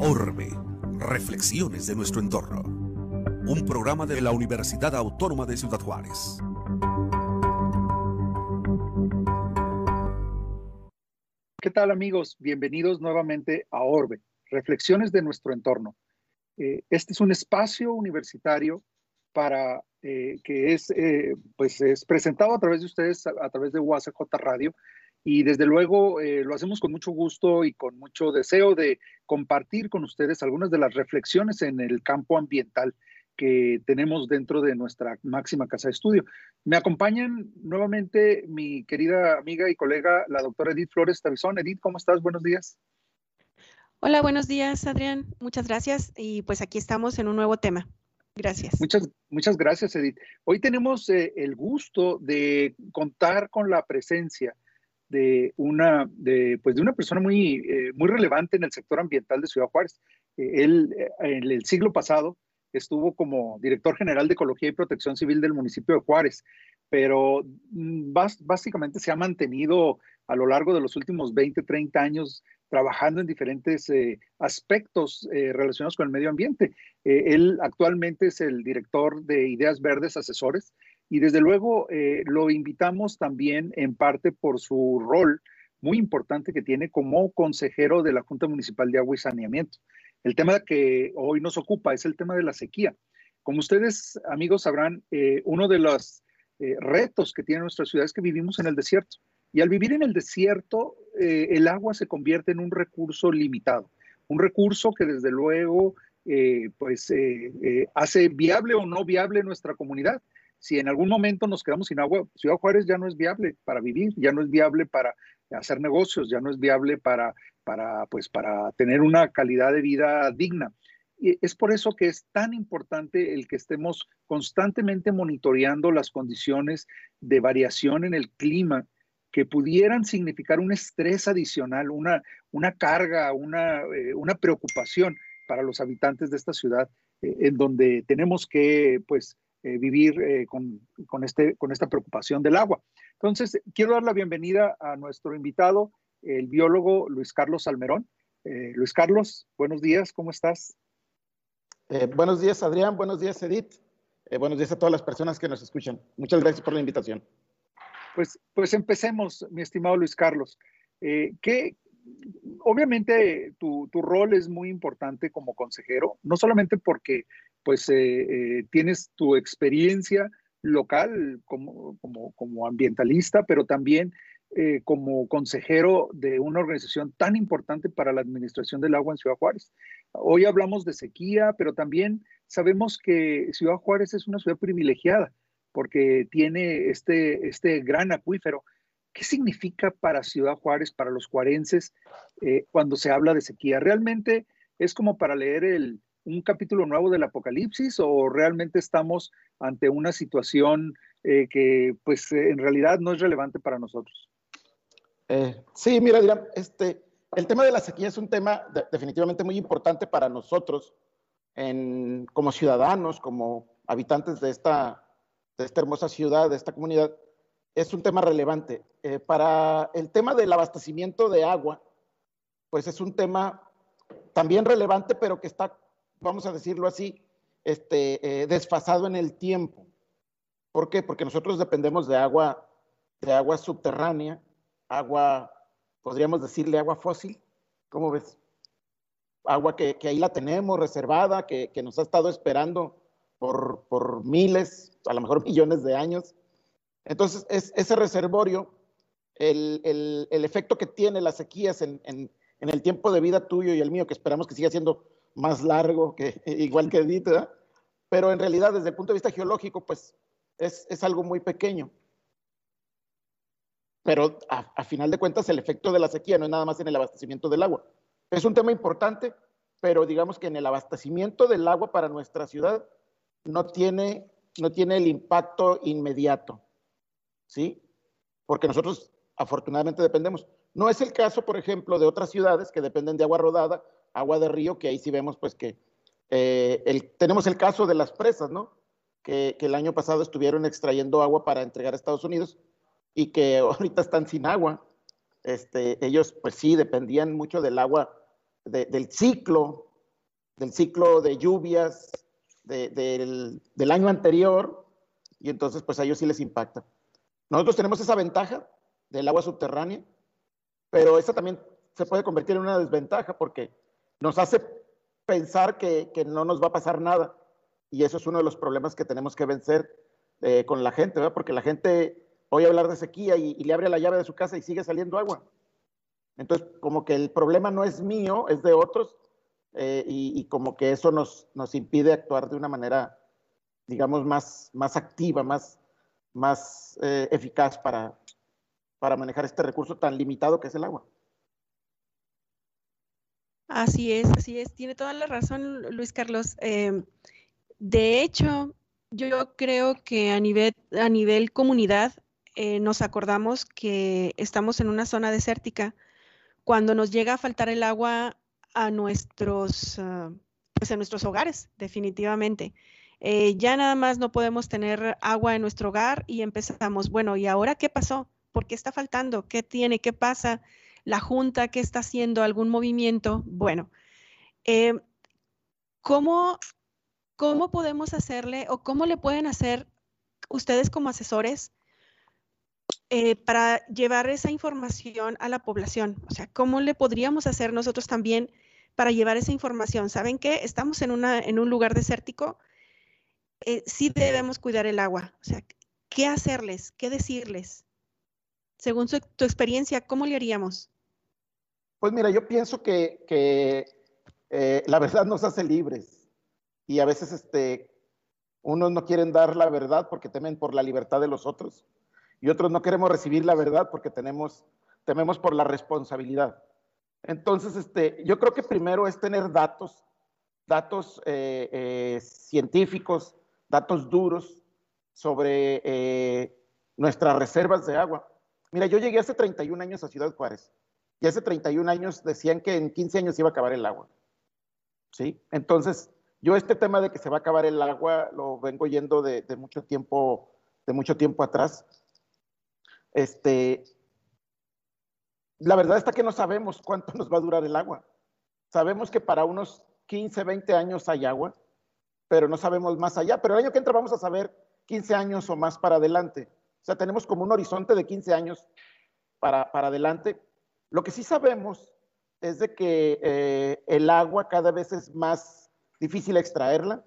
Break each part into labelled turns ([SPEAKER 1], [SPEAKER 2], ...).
[SPEAKER 1] Orbe, reflexiones de nuestro entorno. Un programa de la Universidad Autónoma de Ciudad Juárez.
[SPEAKER 2] ¿Qué tal amigos? Bienvenidos nuevamente a Orbe, reflexiones de nuestro entorno. Eh, este es un espacio universitario para eh, que es, eh, pues es presentado a través de ustedes, a, través de UACJ Radio, y desde luego lo hacemos con mucho gusto y con mucho deseo de compartir con ustedes algunas de las reflexiones en el campo ambiental que tenemos dentro de nuestra máxima casa de estudio. Me acompañan nuevamente mi querida amiga y colega, la doctora Edith Flores Tabizón. Edith, ¿cómo estás? Buenos días.
[SPEAKER 3] Hola, buenos días, Adrián. Muchas gracias. Y pues aquí estamos en un nuevo tema. Gracias.
[SPEAKER 2] Muchas, muchas gracias, Edith. Hoy tenemos eh, el gusto de contar con la presencia de una, de, pues de una persona muy, eh, muy relevante en el sector ambiental de Ciudad Juárez. Eh, él, en el siglo pasado, estuvo como director general de Ecología y Protección Civil del municipio de Juárez, pero mm, básicamente se ha mantenido a lo largo de los últimos 20, 30 años trabajando en diferentes eh, aspectos eh, relacionados con el medio ambiente. Eh, él actualmente es el director de Ideas Verdes Asesores y desde luego lo invitamos también en parte por su rol muy importante que tiene como consejero de la Junta Municipal de Agua y Saneamiento. El tema que hoy nos ocupa es el tema de la sequía. Como ustedes, amigos, sabrán, uno de los retos que tiene nuestra ciudad es que vivimos en el desierto. Y al vivir en el desierto, eh, el agua se convierte en un recurso limitado, un recurso que desde luego pues hace viable o no viable nuestra comunidad. Si en algún momento nos quedamos sin agua, Ciudad Juárez ya no es viable para vivir, ya no es viable para hacer negocios, ya no es viable para para, pues, para tener una calidad de vida digna. Y es por eso que es tan importante el que estemos constantemente monitoreando las condiciones de variación en el clima que pudieran significar un estrés adicional, una, una carga, una, eh, una preocupación para los habitantes de esta ciudad, eh, en donde tenemos que pues, eh, vivir con, con, este, con esta preocupación del agua. Entonces, quiero dar la bienvenida a nuestro invitado, el biólogo Luis Carlos Almerón. Luis Carlos, buenos días, ¿cómo estás?
[SPEAKER 4] Buenos días, Adrián, buenos días, Edith. Buenos días a todas las personas que nos escuchan. Muchas gracias por la invitación.
[SPEAKER 2] Pues, pues empecemos, mi estimado Luis Carlos. que obviamente tu, tu, rol es muy importante como consejero, no solamente porque pues tienes tu experiencia local como, como, como ambientalista, pero también eh, como consejero de una organización tan importante para la administración del agua en Ciudad Juárez. Hoy hablamos de sequía, pero también sabemos que Ciudad Juárez es una ciudad privilegiada porque tiene este, este gran acuífero. ¿Qué significa para Ciudad Juárez, para los juarenses, eh, cuando se habla de sequía? ¿Realmente es como para leer un capítulo nuevo del Apocalipsis o realmente estamos ante una situación eh, que pues en realidad no es relevante para nosotros?
[SPEAKER 4] Eh, sí, mira, este, el tema de la sequía es un tema definitivamente muy importante para nosotros como ciudadanos, como habitantes de esta, de esta hermosa ciudad, de esta comunidad. Es un tema relevante. Eh, para el tema del abastecimiento de agua, pues es un tema también relevante, pero que está, vamos a decirlo así, este, eh, desfasado en el tiempo. ¿Por qué? Porque nosotros dependemos de agua, de agua subterránea agua, podríamos decirle agua fósil, ¿cómo ves? Agua que, ahí la tenemos reservada, que, nos ha estado esperando por, miles, a lo mejor millones de años. Entonces, es, ese reservorio, el, efecto que tiene las sequías en, el tiempo de vida tuyo y el mío, que esperamos que siga siendo más largo, que igual que Edith, pero en realidad desde el punto de vista geológico, pues es, es algo muy pequeño pero a, final de cuentas el efecto de la sequía no es nada más en el abastecimiento del agua. Es un tema importante, pero digamos que en el abastecimiento del agua para nuestra ciudad no tiene, no tiene el impacto inmediato, ¿sí? Porque nosotros afortunadamente dependemos. No es el caso, por ejemplo, de otras ciudades que dependen de agua rodada, agua de río, que ahí sí vemos pues que eh, tenemos el caso de las presas, ¿no? Que, que, el año pasado estuvieron extrayendo agua para entregar a Estados Unidos y que ahorita están sin agua. Este, ellos pues sí dependían mucho del agua, del ciclo, del ciclo de lluvias del, año anterior y entonces pues a ellos sí les impacta. Nosotros tenemos esa ventaja del agua subterránea, pero esa también se puede convertir en una desventaja porque nos hace pensar que, que no nos va a pasar nada y eso es uno de los problemas que tenemos que vencer eh, con la gente, ¿verdad? porque la gente oye hablar de sequía y, le abre la llave de su casa y sigue saliendo agua. Entonces, como que el problema no es mío, es de otros, eh, y, como que eso nos, nos impide actuar de una manera, digamos, más, más activa, más, más eh, eficaz para, para manejar este recurso tan limitado que es el agua.
[SPEAKER 3] Así es, así es. Tiene toda la razón, Luis Carlos. Em, de hecho, yo creo que a nivel, a nivel comunidad eh, nos acordamos que estamos en una zona desértica. Cuando nos llega a faltar el agua a nuestros, ah, pues nuestros hogares, definitivamente. Eh, ya nada más no podemos tener agua en nuestro hogar y empezamos, bueno, ¿y ahora qué pasó? ¿Por qué está faltando? ¿Qué tiene? ¿Qué pasa? ¿La Junta qué está haciendo? ¿Algún movimiento? Bueno, eh, ¿cómo ¿cómo podemos hacerle o cómo le pueden hacer ustedes como asesores eh, para llevar esa información a la población? O sea, ¿cómo le podríamos hacer nosotros también para llevar esa información? ¿Saben qué? Estamos en, una, en un lugar desértico, eh, sí debemos cuidar el agua. O sea, ¿qué hacerles? ¿Qué decirles? Según tu experiencia, ¿cómo le haríamos?
[SPEAKER 4] Pues mira, yo pienso que, eh, la verdad nos hace libres y a veces este, unos no quieren dar la verdad porque temen por la libertad de los otros y otros no queremos recibir la verdad porque tenemos, tememos por la responsabilidad. Entonces, este, yo creo que primero es tener datos, datos eh, eh, científicos, datos duros sobre eh, nuestras reservas de agua. Mira, yo llegué hace 31 años a Ciudad Juárez y hace 31 años decían que en 15 años iba a acabar el agua. ¿Sí? Entonces, yo este tema de que se va a acabar el agua lo vengo yendo de, mucho tiempo, de mucho tiempo atrás. Este, la verdad está que no sabemos cuánto nos va a durar el agua. Sabemos que para unos 15, 20 años hay agua, pero no sabemos más allá. Pero el año que entra vamos a saber 15 años o más para adelante. O sea, tenemos como un horizonte de 15 años para, para adelante. Lo que sí sabemos es de que eh, el agua cada vez es más difícil extraerla,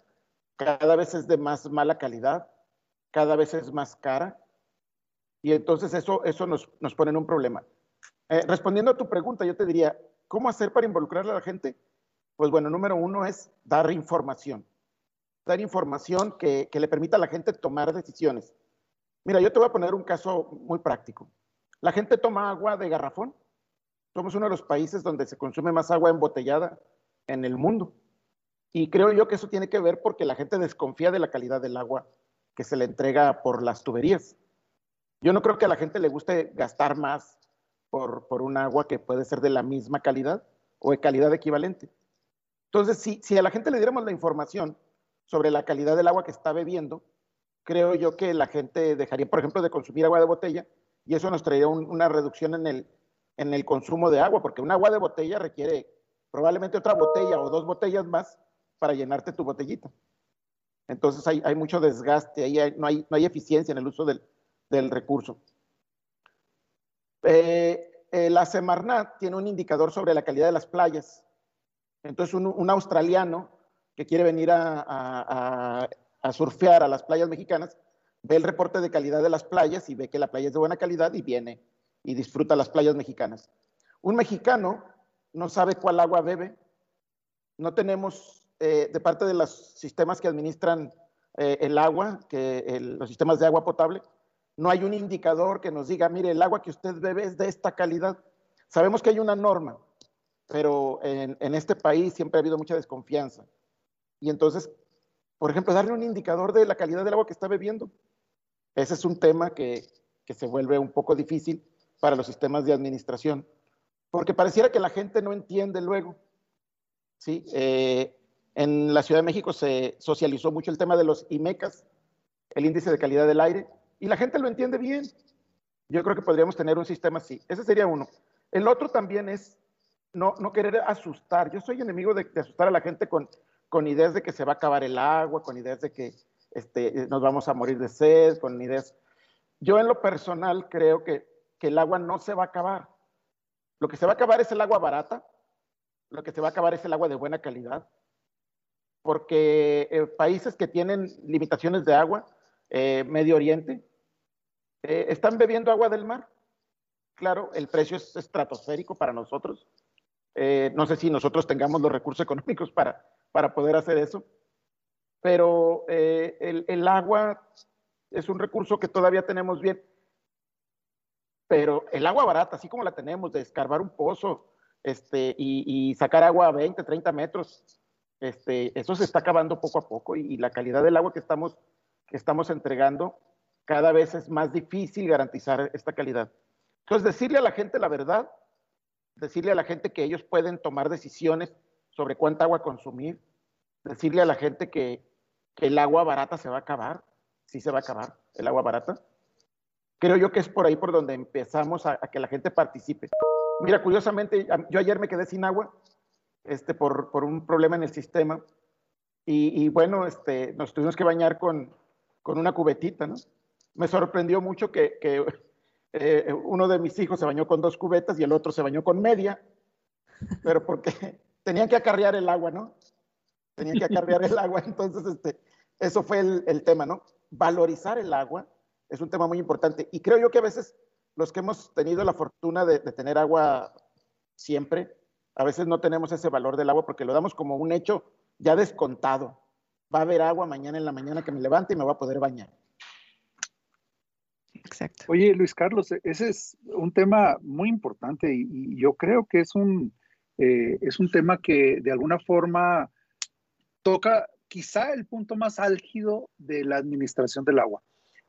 [SPEAKER 4] cada vez es de más mala calidad, cada vez es más cara, y entonces eso, eso nos, nos pone en un problema. Eh, respondiendo a tu pregunta, yo te diría, ¿cómo hacer para involucrar a la gente? Pues bueno, número uno es dar información, dar información que, que le permita a la gente tomar decisiones. Mira, yo te voy a poner un caso muy práctico. La gente toma agua de garrafón. Somos uno de los países donde se consume más agua embotellada en el mundo. Y creo yo que eso tiene que ver porque la gente desconfía de la calidad del agua que se le entrega por las tuberías. Yo no creo que a la gente le guste gastar más por, por un agua que puede ser de la misma calidad o de calidad equivalente. Entonces, si, si a la gente le diéramos la información sobre la calidad del agua que está bebiendo, creo yo que la gente dejaría, por ejemplo, de consumir agua de botella y eso nos traería una reducción en el, en el consumo de agua, porque un agua de botella requiere probablemente otra botella o dos botellas más para llenarte tu botellita. Entonces hay, hay mucho desgaste, ahí no, hay, no hay eficiencia en el uso del, del recurso. Eh, eh, la Semarnat tiene un indicador sobre la calidad de las playas. Entonces un, australiano que quiere venir a, surfear a las playas mexicanas, ve el reporte de calidad de las playas y ve que la playa es de buena calidad y viene y disfruta las playas mexicanas. Un mexicano no sabe cuál agua bebe, no tenemos eh, de parte de los sistemas que administran eh, el agua, los sistemas de agua potable, no hay un indicador que nos diga, mire, el agua que usted bebe es de esta calidad. Sabemos que hay una norma, pero en, este país siempre ha habido mucha desconfianza. Y entonces, por ejemplo, darle un indicador de la calidad del agua que está bebiendo. Ese es un tema que, que se vuelve un poco difícil para los sistemas de administración, porque pareciera que la gente no entiende luego. ¿sí? Eh, en la Ciudad de México se socializó mucho el tema de los IMECAS, el índice de calidad del aire, y la gente lo entiende bien. Yo creo que podríamos tener un sistema así. Ese sería uno. El otro también es no, querer asustar. Yo soy enemigo de, asustar a la gente con, con, ideas de que se va a acabar el agua, con ideas de que este, nos vamos a morir de sed, con ideas. Yo en lo personal creo que, que el agua no se va a acabar. Lo que se va a acabar es el agua barata, lo que se va a acabar es el agua de buena calidad, porque eh, países que tienen limitaciones de agua, eh, Medio Oriente, eh, están bebiendo agua del mar. Claro, el precio es estratosférico para nosotros. no sé si nosotros tengamos los recursos económicos para, para poder hacer eso, pero el, el agua es un recurso que todavía tenemos bien. Pero el agua barata, así como la tenemos, de escarbar un pozo este, y, sacar agua a 20, 30 metros, este, eso se está acabando poco a poco y, la calidad del agua que estamos, que estamos entregando, cada vez es más difícil garantizar esta calidad. Entonces, decirle a la gente la verdad, decirle a la gente que ellos pueden tomar decisiones sobre cuánta agua consumir, decirle a la gente que, que el agua barata se va a acabar, sí se va a acabar el agua barata, creo yo que es por ahí por donde empezamos a, que la gente participe. Mira, curiosamente, yo ayer me quedé sin agua este, por, por un problema en el sistema y, bueno, este, nos tuvimos que bañar con, con una cubetita, ¿no? Me sorprendió mucho que, eh, uno de mis hijos se bañó con dos cubetas y el otro se bañó con media, pero porque tenían que acarrear el agua, ¿no? Tenían que acarrear el agua, entonces este, eso fue el, tema, ¿no? Valorizar el agua, es un tema muy importante. Y creo yo que a veces los que hemos tenido la fortuna de, tener agua siempre, a veces no tenemos ese valor del agua porque lo damos como un hecho ya descontado. Va a haber agua mañana en la mañana que me levante y me voy a poder bañar.
[SPEAKER 2] Exacto. Oye, Luis Carlos, ese es un tema muy importante y, yo creo que es un, eh, es un tema que de alguna forma toca quizá el punto más álgido de la administración del agua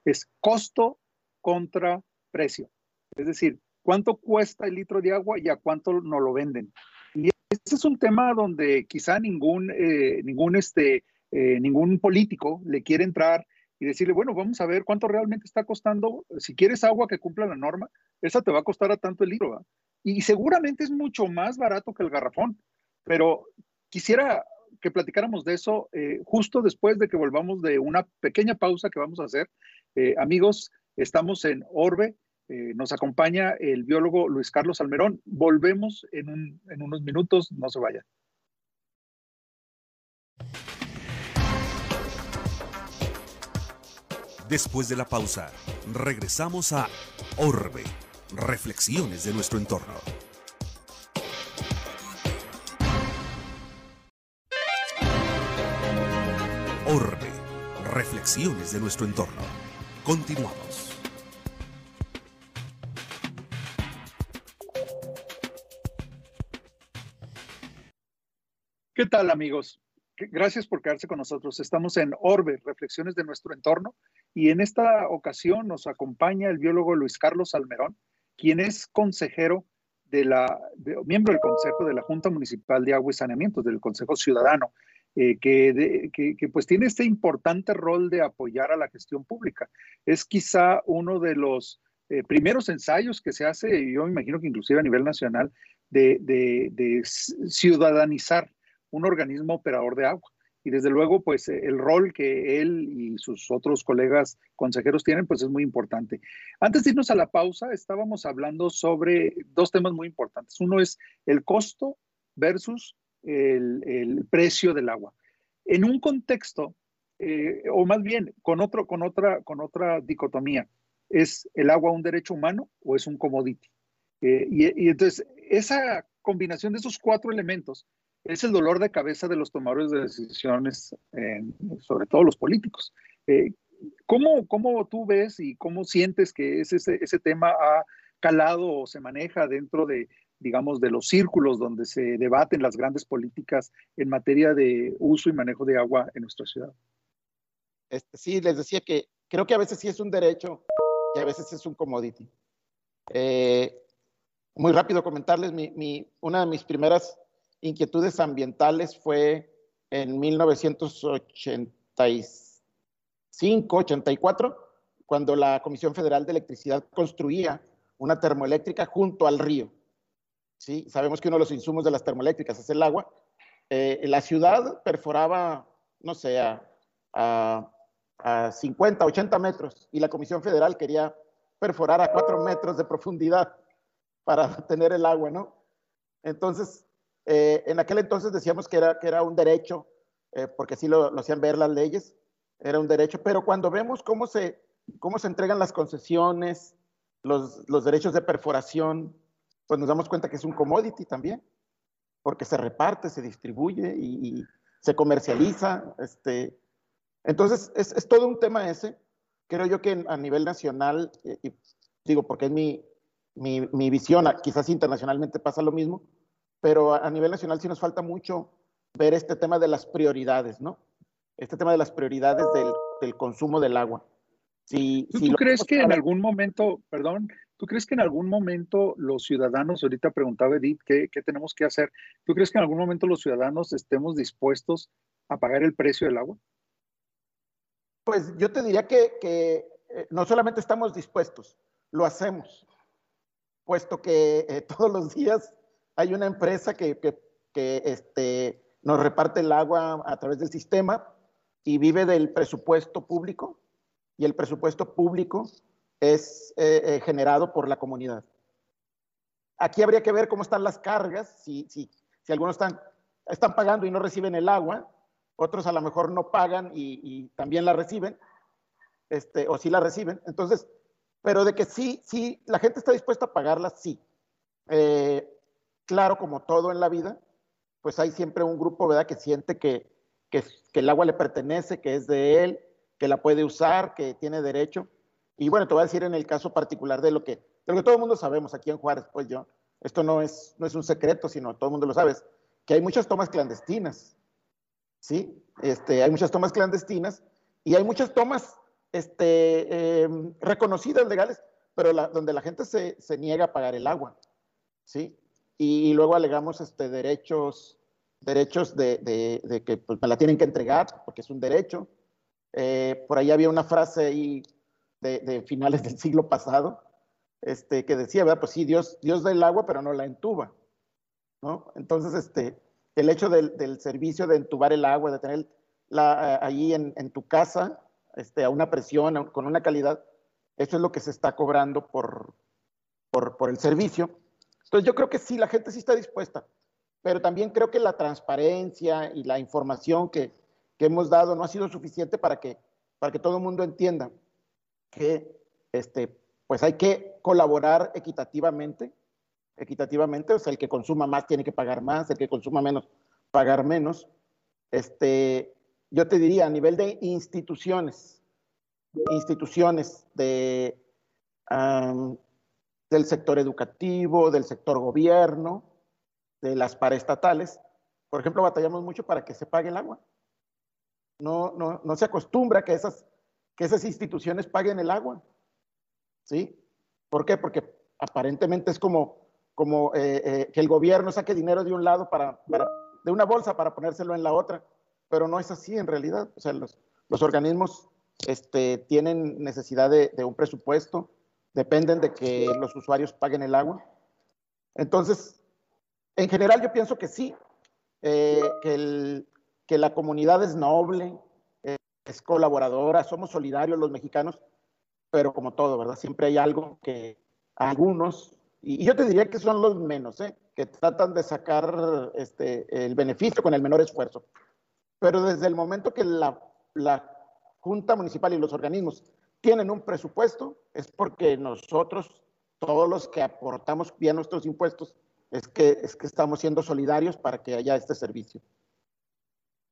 [SPEAKER 2] es costo contra precio. Es decir, cuánto cuesta el litro de agua y a cuánto nos lo venden. Y ese es un tema donde quizá ningún, eh, ningún, este, eh, ningún político le quiere entrar y decirle, bueno, vamos a ver cuánto realmente está costando. Si quieres agua que cumpla la norma, esa te va a costar a tanto el litro. Y seguramente es mucho más barato que el garrafón. Pero quisiera que platicáramos de eso eh, justo después de que volvamos de una pequeña pausa que vamos a hacer eh, amigos, estamos en Orbe. Eh, nos acompaña el biólogo Luis Carlos Almerón. Volvemos en, en unos minutos. No se vayan.
[SPEAKER 1] Después de la pausa, regresamos a Orbe, reflexiones de nuestro entorno. Orbe, reflexiones de nuestro entorno. Continuamos.
[SPEAKER 2] ¿Qué tal amigos? Gracias por quedarse con nosotros. Estamos en Orbe, Reflexiones de nuestro entorno, y en esta ocasión nos acompaña el biólogo Luis Carlos Almerón, quien es consejero de la, miembro del Consejo de la Junta Municipal de Agua y Saneamiento, del Consejo Ciudadano. Eh, que, pues tiene este importante rol de apoyar a la gestión pública. Es quizá uno de los eh, primeros ensayos que se hace, yo me imagino que inclusive a nivel nacional, de, ciudadanizar un organismo operador de agua. Y desde luego, pues el rol que él y sus otros colegas consejeros tienen, pues es muy importante. Antes de irnos a la pausa, estábamos hablando sobre dos temas muy importantes. Uno es el costo versus el, precio del agua. En un contexto, eh, o más bien con, otro, con, otra, con otra dicotomía, ¿es el agua un derecho humano o es un commodity? Eh, y, entonces, esa combinación de esos cuatro elementos es el dolor de cabeza de los tomadores de decisiones, sobre todo los políticos. Eh, ¿cómo, ¿cómo, tú ves y cómo sientes que ese, ese tema ha calado o se maneja dentro de, digamos, de los círculos donde se debaten las grandes políticas en materia de uso y manejo de agua en nuestra ciudad.
[SPEAKER 4] Este, sí, les decía que creo que a veces sí es un derecho y a veces es un commodity. Eh, muy rápido comentarles, mi, una de mis primeras inquietudes ambientales fue en 1985, 84, cuando la Comisión Federal de Electricidad construía una termoeléctrica junto al río. ¿sí? Sabemos que uno de los insumos de las termoeléctricas es el agua. Eh, la ciudad perforaba, no sé, a, a, 50, 80 metros y la Comisión Federal quería perforar a 4 metros de profundidad para tener el agua, ¿no? Entonces, eh, en aquel entonces decíamos que era, que era un derecho, eh, porque así lo, lo, hacían ver las leyes, era un derecho, pero cuando vemos cómo se, cómo se entregan las concesiones, los, los derechos de perforación, pues nos damos cuenta que es un commodity también, porque se reparte, se distribuye y, se comercializa. Este. Entonces, es, es, todo un tema ese. Creo yo que a nivel nacional, eh, y digo porque es mi, mi, mi visión, quizás internacionalmente pasa lo mismo, pero a nivel nacional sí nos falta mucho ver este tema de las prioridades, ¿no? Este tema de las prioridades del, del consumo del agua.
[SPEAKER 2] Si, ¿Tú, crees que en algún momento, perdón, ¿tú crees que en algún momento los ciudadanos, ahorita preguntaba Edith, ¿qué, ¿qué, tenemos que hacer? ¿Tú crees que en algún momento los ciudadanos estemos dispuestos a pagar el precio del agua?
[SPEAKER 4] Pues yo te diría que, que eh, no solamente estamos dispuestos, lo hacemos, puesto que eh, todos los días hay una empresa que, que, este, nos reparte el agua a través del sistema y vive del presupuesto público y el presupuesto público es eh, eh, generado por la comunidad. Aquí habría que ver cómo están las cargas, si, si, si algunos están, están pagando y no reciben el agua, otros a lo mejor no pagan y, también la reciben, este, o sí la reciben. Entonces, pero de que sí, sí, la gente está dispuesta a pagarla, sí. Eh, claro, como todo en la vida, pues hay siempre un grupo, ¿verdad?, que siente que, que, el agua le pertenece, que es de él, que la puede usar, que tiene derecho. Y bueno, te voy a decir en el caso particular de lo que, lo que todo el mundo sabemos aquí en Juárez, pues yo, esto no es, no es un secreto, sino todo el mundo lo sabe, que hay muchas tomas clandestinas, ¿sí? Este, hay muchas tomas clandestinas y hay muchas tomas este, em, reconocidas, legales, pero donde la gente se, se, niega a pagar el agua, ¿sí? Y, luego alegamos este, derechos, derechos de, de, que pues, me la tienen que entregar porque es un derecho. Eh, por ahí había una frase ahí de, finales del siglo pasado este, que decía, ¿verdad? Pues sí, Dios, Dios da el agua, pero no la entuba, ¿no? Entonces, este, el hecho del, del servicio de entubar el agua, de tener la, ahí en, en, tu casa, este, a una presión, con una calidad, eso es lo que se está cobrando por, por, por el servicio. Entonces yo creo que sí, la gente sí está dispuesta, pero también creo que la transparencia y la información que, que hemos dado no ha sido suficiente para que, para que todo el mundo entienda que este, pues hay que colaborar equitativamente, equitativamente, o sea, el que consuma más tiene que pagar más, el que consuma menos, pagar menos. Este, yo te diría, a nivel de instituciones, instituciones de, del sector educativo, del sector gobierno, de las paraestatales. Por ejemplo, batallamos mucho para que se pague el agua. No, no, no se acostumbra que esas, que esas instituciones paguen el agua. ¿Sí? ¿Por qué? Porque aparentemente es como, como eh, eh, que el gobierno saque dinero de un lado para, para, de una bolsa para ponérselo en la otra, pero no es así en realidad. O sea, los, los organismos este, tienen necesidad de, de un presupuesto, dependen de que los usuarios paguen el agua. Entonces, en general yo pienso que sí, eh, que, que, la comunidad es noble, eh, es colaboradora, somos solidarios los mexicanos, pero como todo, ¿verdad? Siempre hay algo que algunos, y, yo te diría que son los menos, ¿eh? que tratan de sacar este, el beneficio con el menor esfuerzo. Pero desde el momento que la, la Junta Municipal y los organismos tienen un presupuesto, es porque nosotros, todos los que aportamos bien nuestros impuestos, es que, es que estamos siendo solidarios para que haya este servicio.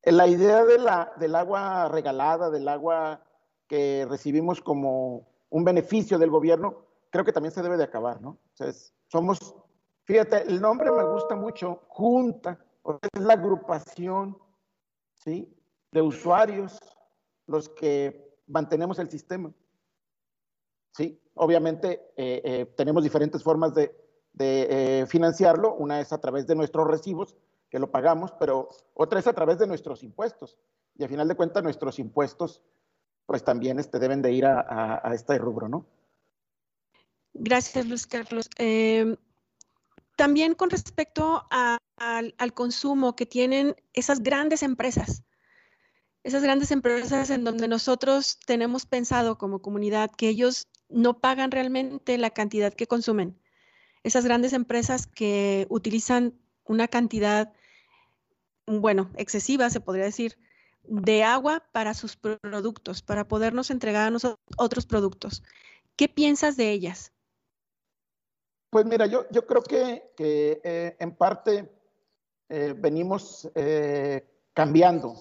[SPEAKER 4] La idea de la, del agua regalada, del agua que recibimos como un beneficio del gobierno, creo que también se debe de acabar, ¿no? O somos, fíjate, el nombre me gusta mucho, junta, es la agrupación, ¿sí? De usuarios, los que mantenemos el sistema. Sí, obviamente eh, eh, tenemos diferentes formas de, eh, financiarlo. Una es a través de nuestros recibos, que lo pagamos, pero otra es a través de nuestros impuestos. Y al final de cuentas, nuestros impuestos pues también este, deben de ir a, este rubro, ¿no?
[SPEAKER 3] Gracias, Luis Carlos. Em, también con respecto al, consumo que tienen esas grandes empresas, esas grandes empresas en donde nosotros tenemos pensado como comunidad que ellos no pagan realmente la cantidad que consumen. Esas grandes empresas que utilizan una cantidad, bueno, excesiva, se podría decir, de agua para sus productos, para podernos entregar a nosotros otros productos. ¿Qué piensas de ellas?
[SPEAKER 4] Pues mira, yo, yo creo que, eh, en parte eh, venimos eh, cambiando.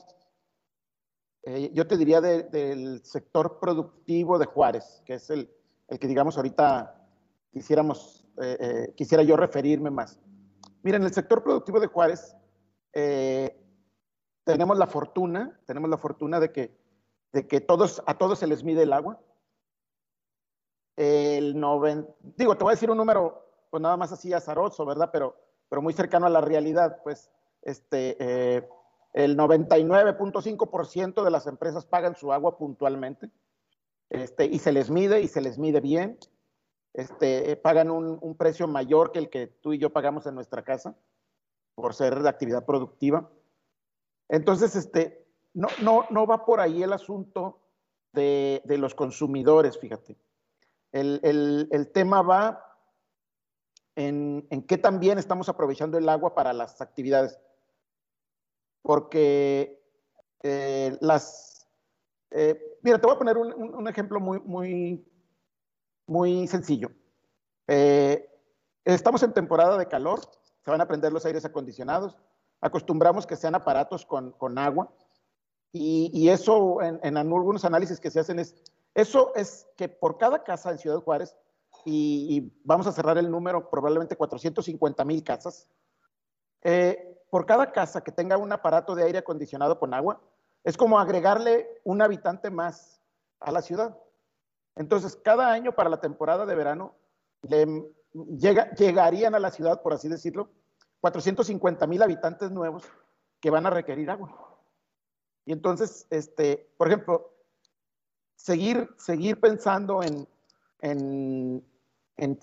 [SPEAKER 4] yo te diría del sector productivo de Juárez, que es el, el que digamos ahorita quisiéramos, quisiera yo referirme más. Mira, en el sector productivo de Juárez tenemos la fortuna, tenemos la fortuna de que, de que todos, a todos se les mide el agua el digo, te voy a decir un número, pues nada más así azaroso, ¿verdad? Pero, pero muy cercano a la realidad, pues este, eh, el 99.5% de las empresas pagan su agua puntualmente, este, y se les mide, y se les mide bien, este, eh, pagan un, precio mayor que el que tú y yo pagamos en nuestra casa, por ser de actividad productiva. Entonces, este, no, no, no va por ahí el asunto de, de los consumidores, fíjate. El, tema va en, en qué también estamos aprovechando el agua para las actividades. Porque eh, las... Eh, mira, te voy a poner un, ejemplo muy, muy, muy sencillo. Eh, estamos en temporada de calor, se van a prender los aires acondicionados, acostumbramos que sean aparatos con, agua y, eso en, en, algunos análisis que se hacen es eso es que por cada casa en Ciudad Juárez, y, vamos a cerrar el número, probablemente 450 mil casas, eh, por cada casa que tenga un aparato de aire acondicionado con agua, es como agregarle un habitante más a la ciudad. Entonces, cada año para la temporada de verano, llegarían a la ciudad, por así decirlo, 450 mil habitantes nuevos que van a requerir agua. Y entonces, este, por ejemplo, seguir, pensando en,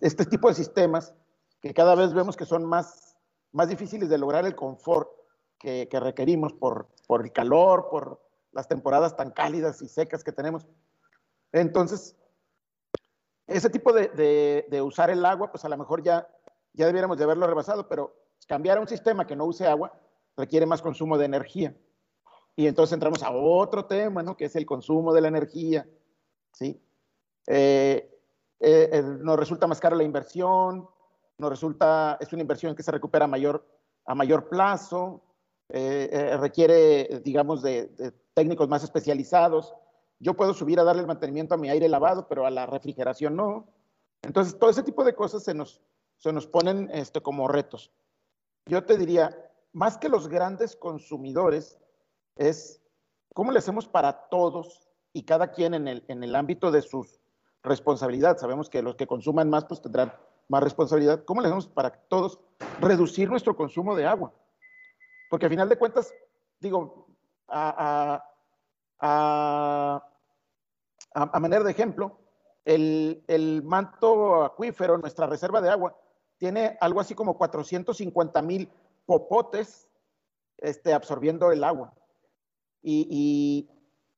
[SPEAKER 4] este tipo de sistemas que cada vez vemos que son más difíciles de lograr el confort que, requerimos por, por el calor, por las temporadas tan cálidas y secas que tenemos. Entonces, ese tipo de, de, usar el agua, pues a lo mejor ya, ya debiéramos de haberlo rebasado, pero cambiar a un sistema que no use agua requiere más consumo de energía. Y entonces entramos a otro tema, ¿no? Que es el consumo de la energía, ¿sí? Eh, eh, eh, nos resulta más cara la inversión, nos resulta, es una inversión que se recupera mayor, a mayor plazo, requiere, digamos, de, técnicos más especializados. Yo puedo subir a darle el mantenimiento a mi aire lavado, pero a la refrigeración no. Entonces, todo ese tipo de cosas se nos, se nos ponen este, como retos. Yo te diría, más que los grandes consumidores, es cómo le hacemos para todos y cada quien en el, en el ámbito de sus responsabilidades. Sabemos que los que consuman más, pues tendrán más responsabilidad. ¿Cómo le hacemos para todos reducir nuestro consumo de agua? Porque a final de cuentas, digo, a, manera de ejemplo, el, el, manto acuífero, nuestra reserva de agua, tiene algo así como 450 mil popotes este, absorbiendo el agua y,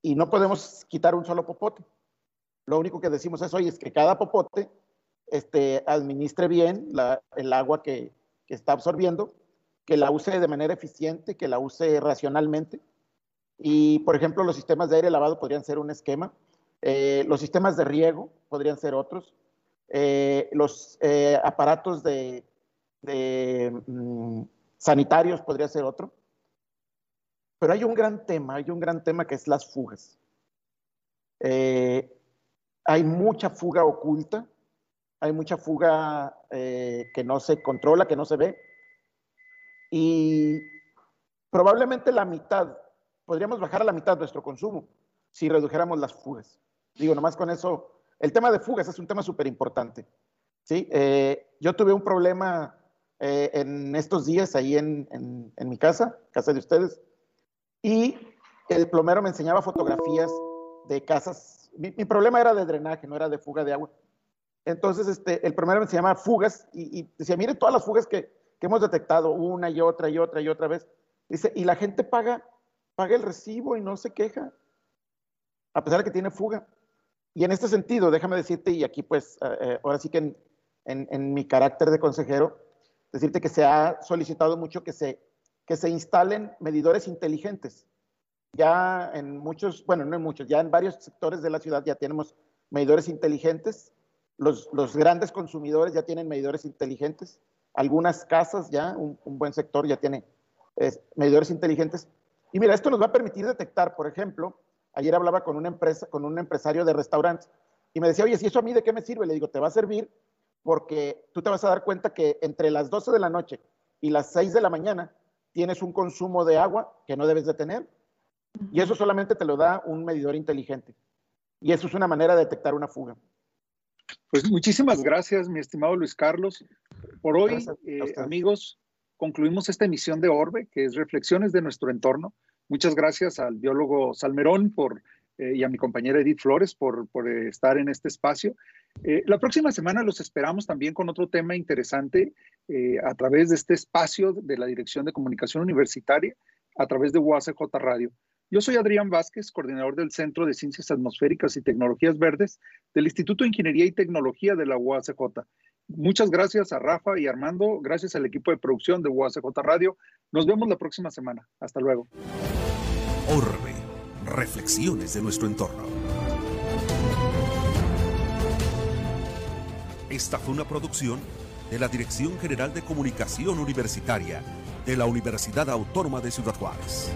[SPEAKER 4] no podemos quitar un solo popote. Lo único que decimos es, oye, es que cada popote este, administre bien el agua que, está absorbiendo, que la use de manera eficiente, que la use racionalmente. Y, por ejemplo, los sistemas de aire lavado podrían ser un esquema, eh, los sistemas de riego podrían ser otros, eh, los eh, aparatos de, mm, sanitarios podría ser otro. Pero hay un gran tema, hay un gran tema que es las fugas. Hay mucha fuga oculta, hay mucha fuga que no se controla, que no se ve. Y probablemente la mitad, podríamos bajar a la mitad nuestro consumo si redujéramos las fugas. Digo, nomás con eso, el tema de fugas es un tema súper importante. ¿sí? Eh, yo tuve un problema en estos días ahí en, mi casa, casa de ustedes, y el plomero me enseñaba fotografías de casas. Mi, problema era de drenaje, no era de fuga de agua. Entonces, este, el primero se llama fugas y, decía, mire todas las fugas que, que, hemos detectado, una y otra y otra y otra vez. Dice, y la gente paga, paga el recibo y no se queja, a pesar de que tiene fuga. Y en este sentido, déjame decirte, y aquí pues, eh, eh, ahora sí que en, en, en, mi carácter de consejero, decirte que se ha solicitado mucho que se, que se instalen medidores inteligentes ya en muchos, bueno, no en muchos, ya en varios sectores de la ciudad ya tenemos medidores inteligentes. Los, los grandes consumidores ya tienen medidores inteligentes. Algunas casas ya, un, buen sector ya tiene medidores inteligentes. Y mira, esto nos va a permitir detectar, por ejemplo, ayer hablaba con una empresa, con un empresario de restaurantes y me decía, oye, si eso a mí de qué me sirve? Le digo, te va a servir porque tú te vas a dar cuenta que entre las 12 de la noche y las 6 de la mañana tienes un consumo de agua que no debes de tener y eso solamente te lo da un medidor inteligente. Y eso es una manera de detectar una fuga.
[SPEAKER 2] Pues muchísimas gracias, mi estimado Luis Carlos. Por hoy, eh, amigos, concluimos esta emisión de Orbe, que es Reflexiones de nuestro entorno. Muchas gracias al biólogo Salmerón por, eh, y a mi compañera Edith Flores por, por eh, estar en este espacio. la próxima semana los esperamos también con otro tema interesante a través de este espacio de la Dirección de Comunicación Universitaria, a través de UACJ Radio. Yo soy Adrián Vázquez, coordinador del Centro de Ciencias Atmosféricas y Tecnologías Verdes del Instituto de Ingeniería y Tecnología de la UACJ. Muchas gracias a Rafa y Armando, gracias al equipo de producción de UACJ Radio. Nos vemos la próxima semana. Hasta luego.
[SPEAKER 1] Orbe, reflexiones de nuestro entorno. Esta fue una producción de la Dirección General de Comunicación Universitaria de la Universidad Autónoma de Ciudad Juárez.